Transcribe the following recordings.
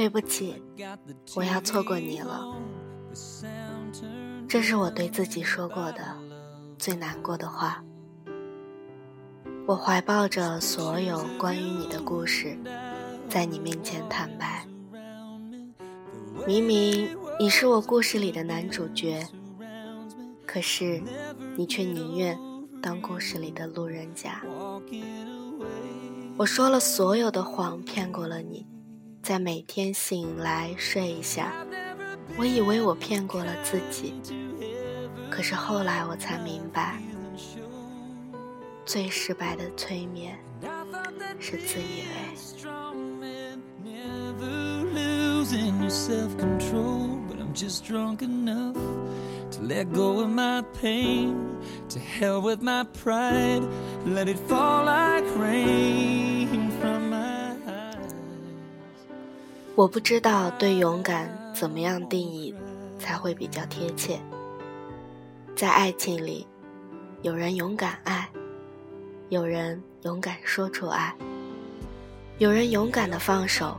对不起，我要错过你了。这是我对自己说过的最难过的话。我怀抱着所有关于你的故事，在你面前坦白。明明你是我故事里的男主角，可是你却宁愿当故事里的路人甲。我说了所有的谎，骗过了你，在每天醒来睡一下，我以为我骗过了自己，可是后来我才明白。最失败的催眠是自以为。我不知道对勇敢怎么样定义才会比较贴切。在爱情里，有人勇敢爱。有人勇敢说出爱，有人勇敢的放手，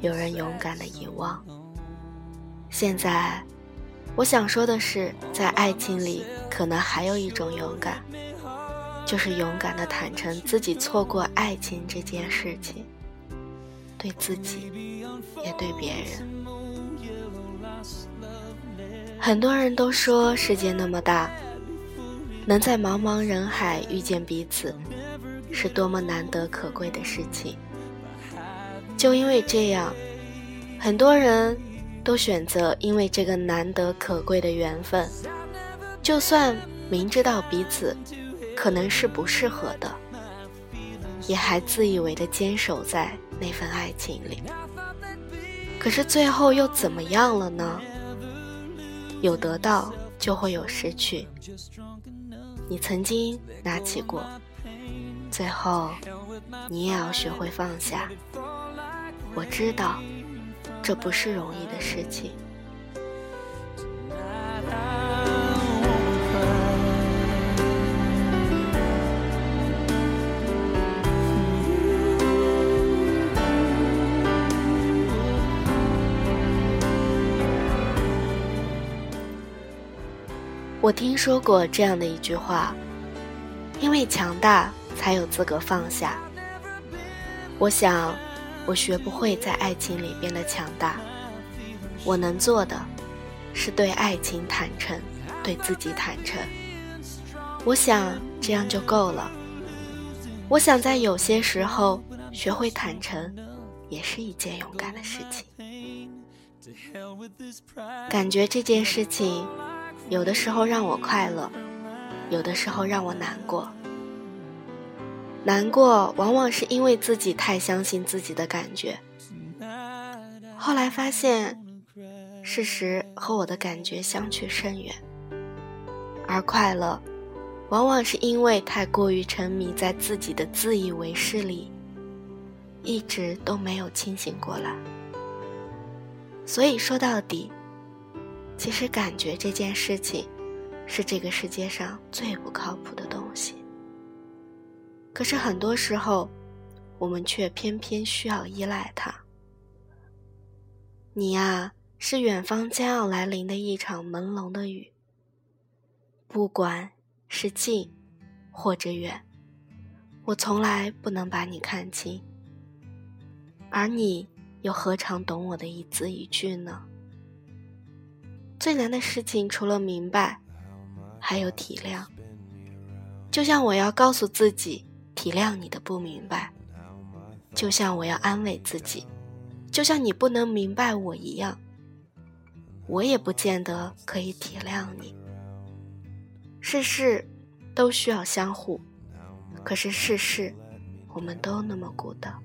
有人勇敢的遗忘。现在，我想说的是，在爱情里，可能还有一种勇敢，就是勇敢的坦诚自己错过爱情这件事情，对自己，也对别人。很多人都说，世界那么大。能在茫茫人海遇见彼此，是多么难得可贵的事情。就因为这样，很多人都选择因为这个难得可贵的缘分，就算明知道彼此可能是不适合的，也还自以为的坚守在那份爱情里。可是最后又怎么样了呢？有得到，就会有失去。你曾经拿起过，最后你也要学会放下。我知道，这不是容易的事情。我听说过这样的一句话：“因为强大，才有资格放下。”我想，我学不会在爱情里变得强大。我能做的，是对爱情坦诚，对自己坦诚。我想这样就够了。我想在有些时候学会坦诚，也是一件勇敢的事情。感觉这件事情。有的时候让我快乐，有的时候让我难过。难过往往是因为自己太相信自己的感觉，后来发现事实和我的感觉相去甚远。而快乐，往往是因为太过于沉迷在自己的自以为是里，一直都没有清醒过来。所以说到底。其实，感觉这件事情是这个世界上最不靠谱的东西。可是很多时候，我们却偏偏需要依赖它。你呀，是远方将要来临的一场朦胧的雨。不管是近或者远，我从来不能把你看清。而你又何尝懂我的一字一句呢？最难的事情，除了明白，还有体谅。就像我要告诉自己体谅你的不明白，就像我要安慰自己，就像你不能明白我一样，我也不见得可以体谅你。事事都需要相互，可是事事我们都那么孤岛。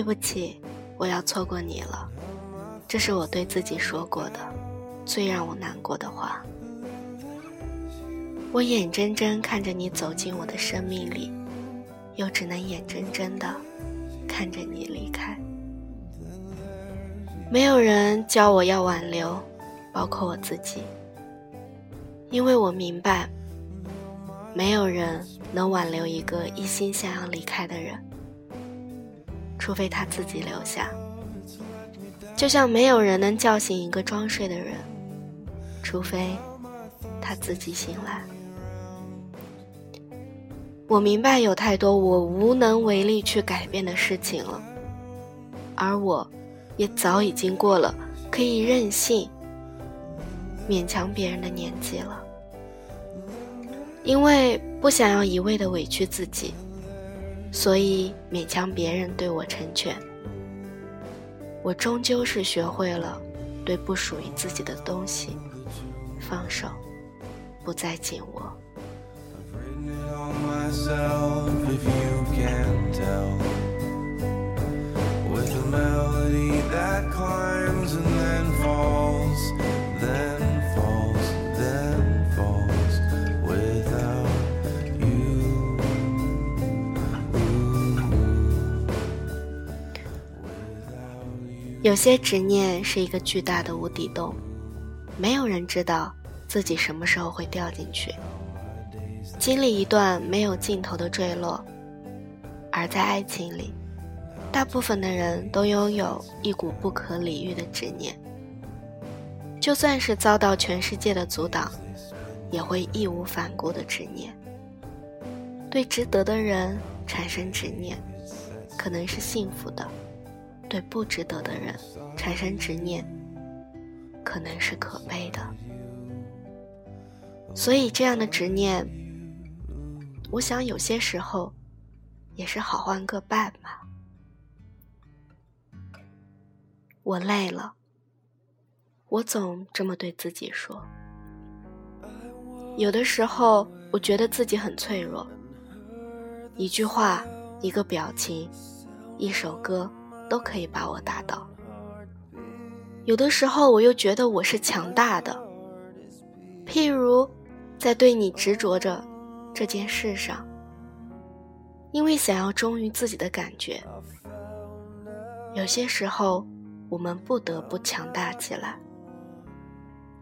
对不起，我要错过你了。这是我对自己说过的最让我难过的话。我眼睁睁看着你走进我的生命里，又只能眼睁睁的看着你离开。没有人教我要挽留，包括我自己，因为我明白，没有人能挽留一个一心想要离开的人，除非他自己留下。就像没有人能叫醒一个装睡的人，除非他自己醒来。我明白有太多我无能为力去改变的事情了，而我。也早已经过了可以任性、勉强别人的年纪了，因为不想要一味的委屈自己，所以勉强别人对我成全。我终究是学会了对不属于自己的东西放手，不再紧握。有些执念是一个巨大的无底洞，没有人知道自己什么时候会掉进去，经历一段没有尽头的坠落。而在爱情里，大部分的人都拥有一股不可理喻的执念，就算是遭到全世界的阻挡，也会义无反顾的执念。对值得的人产生执念，可能是幸福的。对不值得的人产生执念，可能是可悲的。所以，这样的执念，我想有些时候也是好换个伴吧。我累了，我总这么对自己说。有的时候，我觉得自己很脆弱，一句话，一个表情，一首歌。都可以把我打倒。有的时候，我又觉得我是强大的。譬如，在对你执着着这件事上，因为想要忠于自己的感觉，有些时候我们不得不强大起来。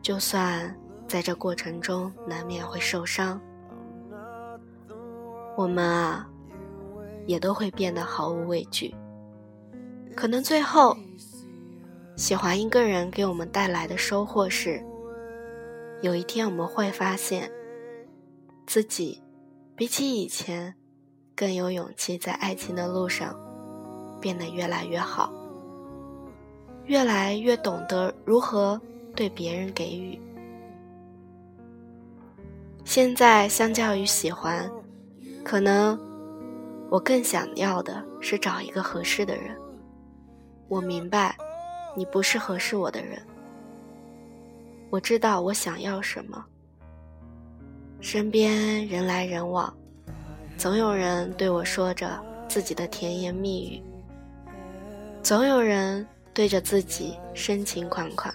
就算在这过程中难免会受伤，我们啊，也都会变得毫无畏惧。可能最后，喜欢一个人给我们带来的收获是，有一天我们会发现，自己比起以前更有勇气，在爱情的路上变得越来越好，越来越懂得如何对别人给予。现在相较于喜欢，可能我更想要的是找一个合适的人。我明白，你不是合适我的人。我知道我想要什么。身边人来人往，总有人对我说着自己的甜言蜜语，总有人对着自己深情款款。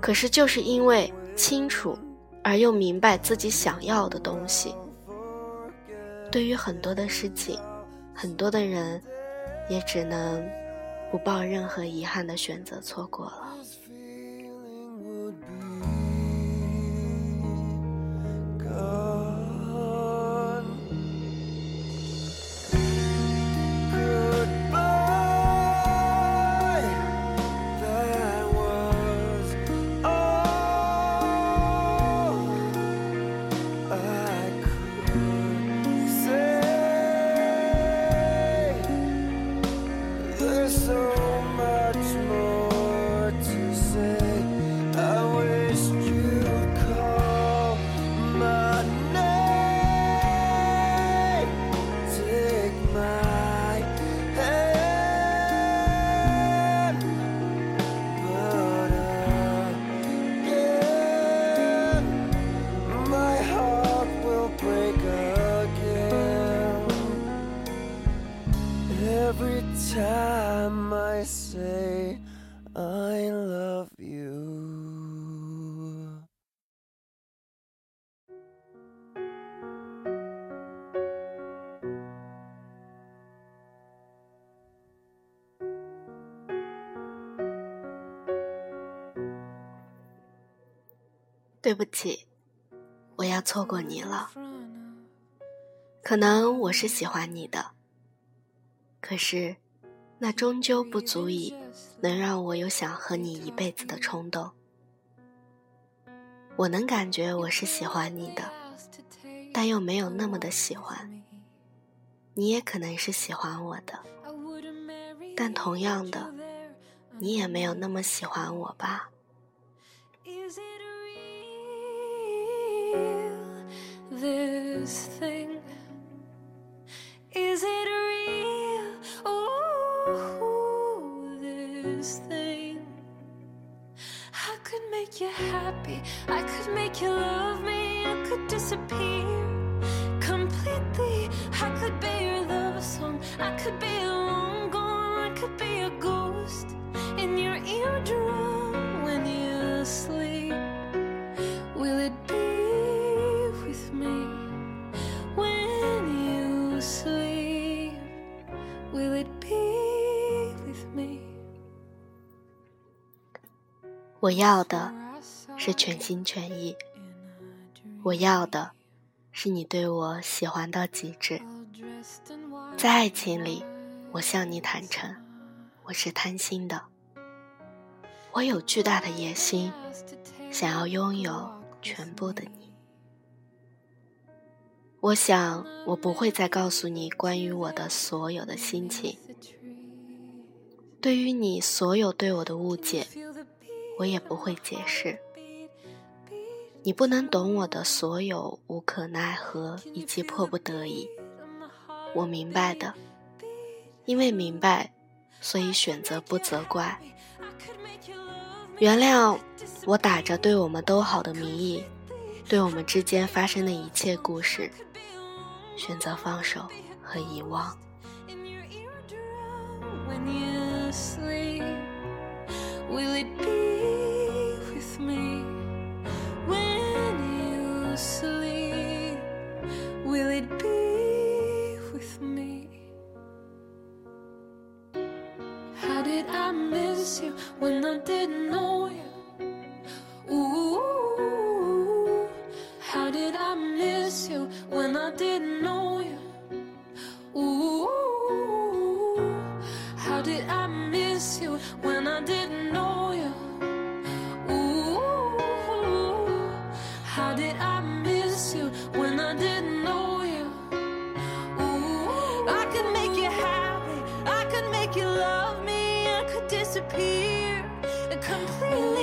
可是，就是因为清楚而又明白自己想要的东西，对于很多的事情，很多的人，也只能。不抱任何遗憾的选择，错过了。对不起，我要错过你了。可能我是喜欢你的，可是，那终究不足以能让我有想和你一辈子的冲动。我能感觉我是喜欢你的，但又没有那么的喜欢。你也可能是喜欢我的，但同样的，你也没有那么喜欢我吧。This thing? Is it real? Oh, this thing. I could make you happy. I could make you love me. I could disappear completely. I could be your love song. I could be long gone. I could be a ghost 我要的是全心全意，我要的是你对我喜欢到极致。在爱情里，我向你坦诚，我是贪心的，我有巨大的野心，想要拥有全部的你。我想，我不会再告诉你关于我的所有的心情。对于你所有对我的误解，我也不会解释。你不能懂我的所有无可奈何以及迫不得已。我明白的，因为明白，所以选择不责怪。原谅我打着对我们都好的名义，对我们之间发生的一切故事。选择放手和遗忘。me when you sleep? Will it be with me? How did I miss you when I didn't know you? complete.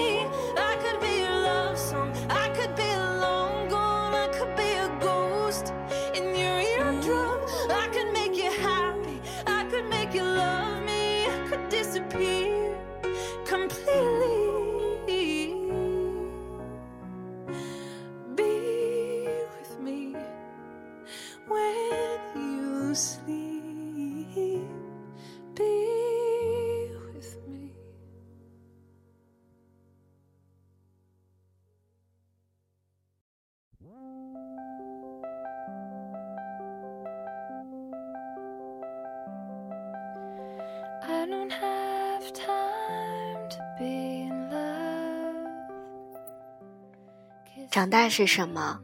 长大是什么？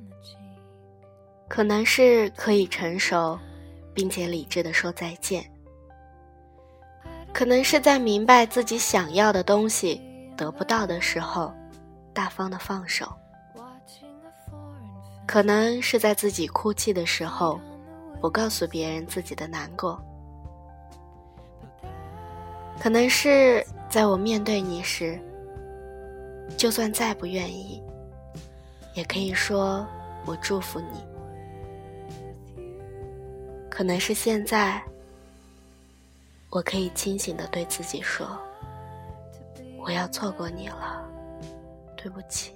可能是可以成熟，并且理智的说再见；可能是在明白自己想要的东西得不到的时候，大方的放手；可能是在自己哭泣的时候，不告诉别人自己的难过。可能是在我面对你时，就算再不愿意，也可以说我祝福你。可能是现在，我可以清醒的对自己说，我要错过你了，对不起。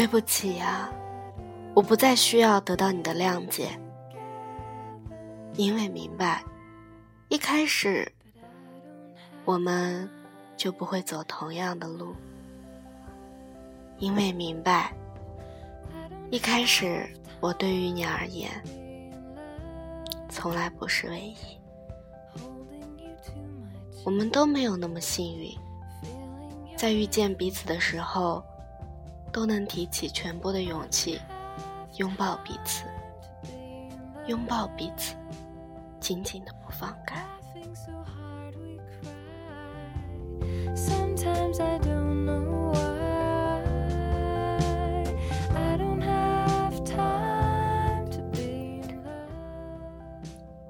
对不起呀，我不再需要得到你的谅解，因为明白，一开始我们就不会走同样的路，因为明白，一开始我对于你而言，从来不是唯一。我们都没有那么幸运，在遇见彼此的时候。都能提起全部的勇气，拥抱彼此，拥抱彼此，紧紧的不放开。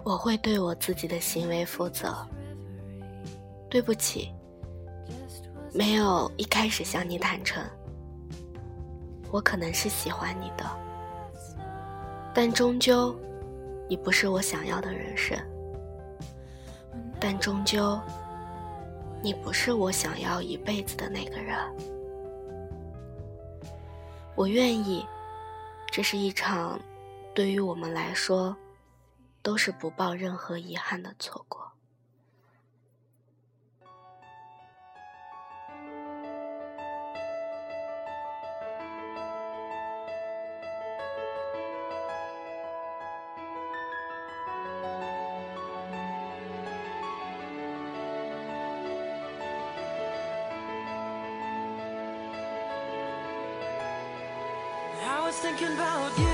我会对我自己的行为负责。对不起，没有一开始向你坦诚。我可能是喜欢你的，但终究，你不是我想要的人生。但终究，你不是我想要一辈子的那个人。我愿意，这是一场，对于我们来说，都是不抱任何遗憾的错过。Was thinking about you,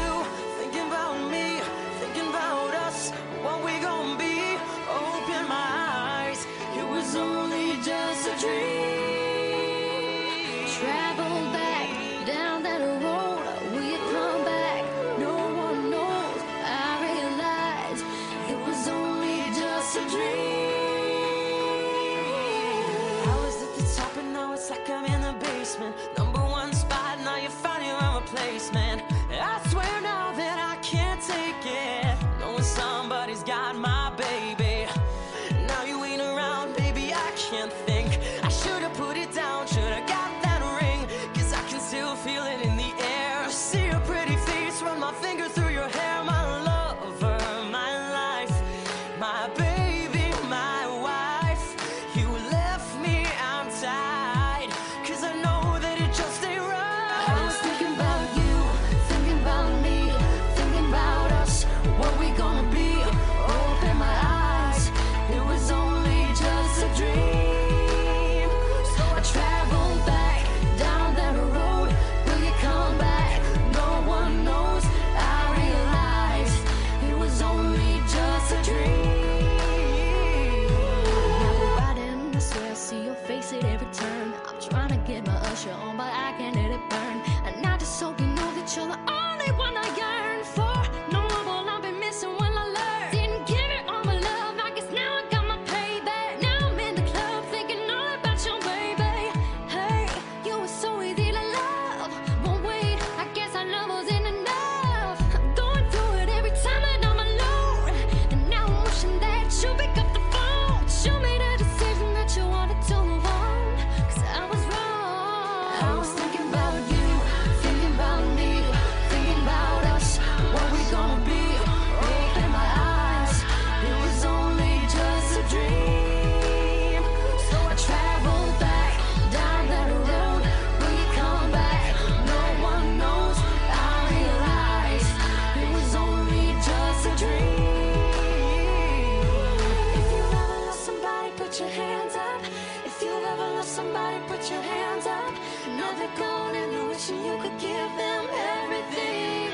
you could give them everything.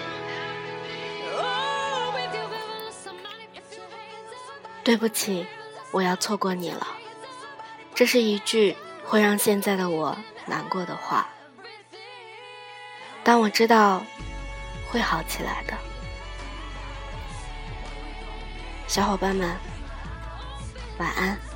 Oh, if you've ever lost somebody, put your hands up. 对不起，我要错过你了。这是一句会让现在的我难过的话，但我知道会好起来的。小伙伴们，晚安。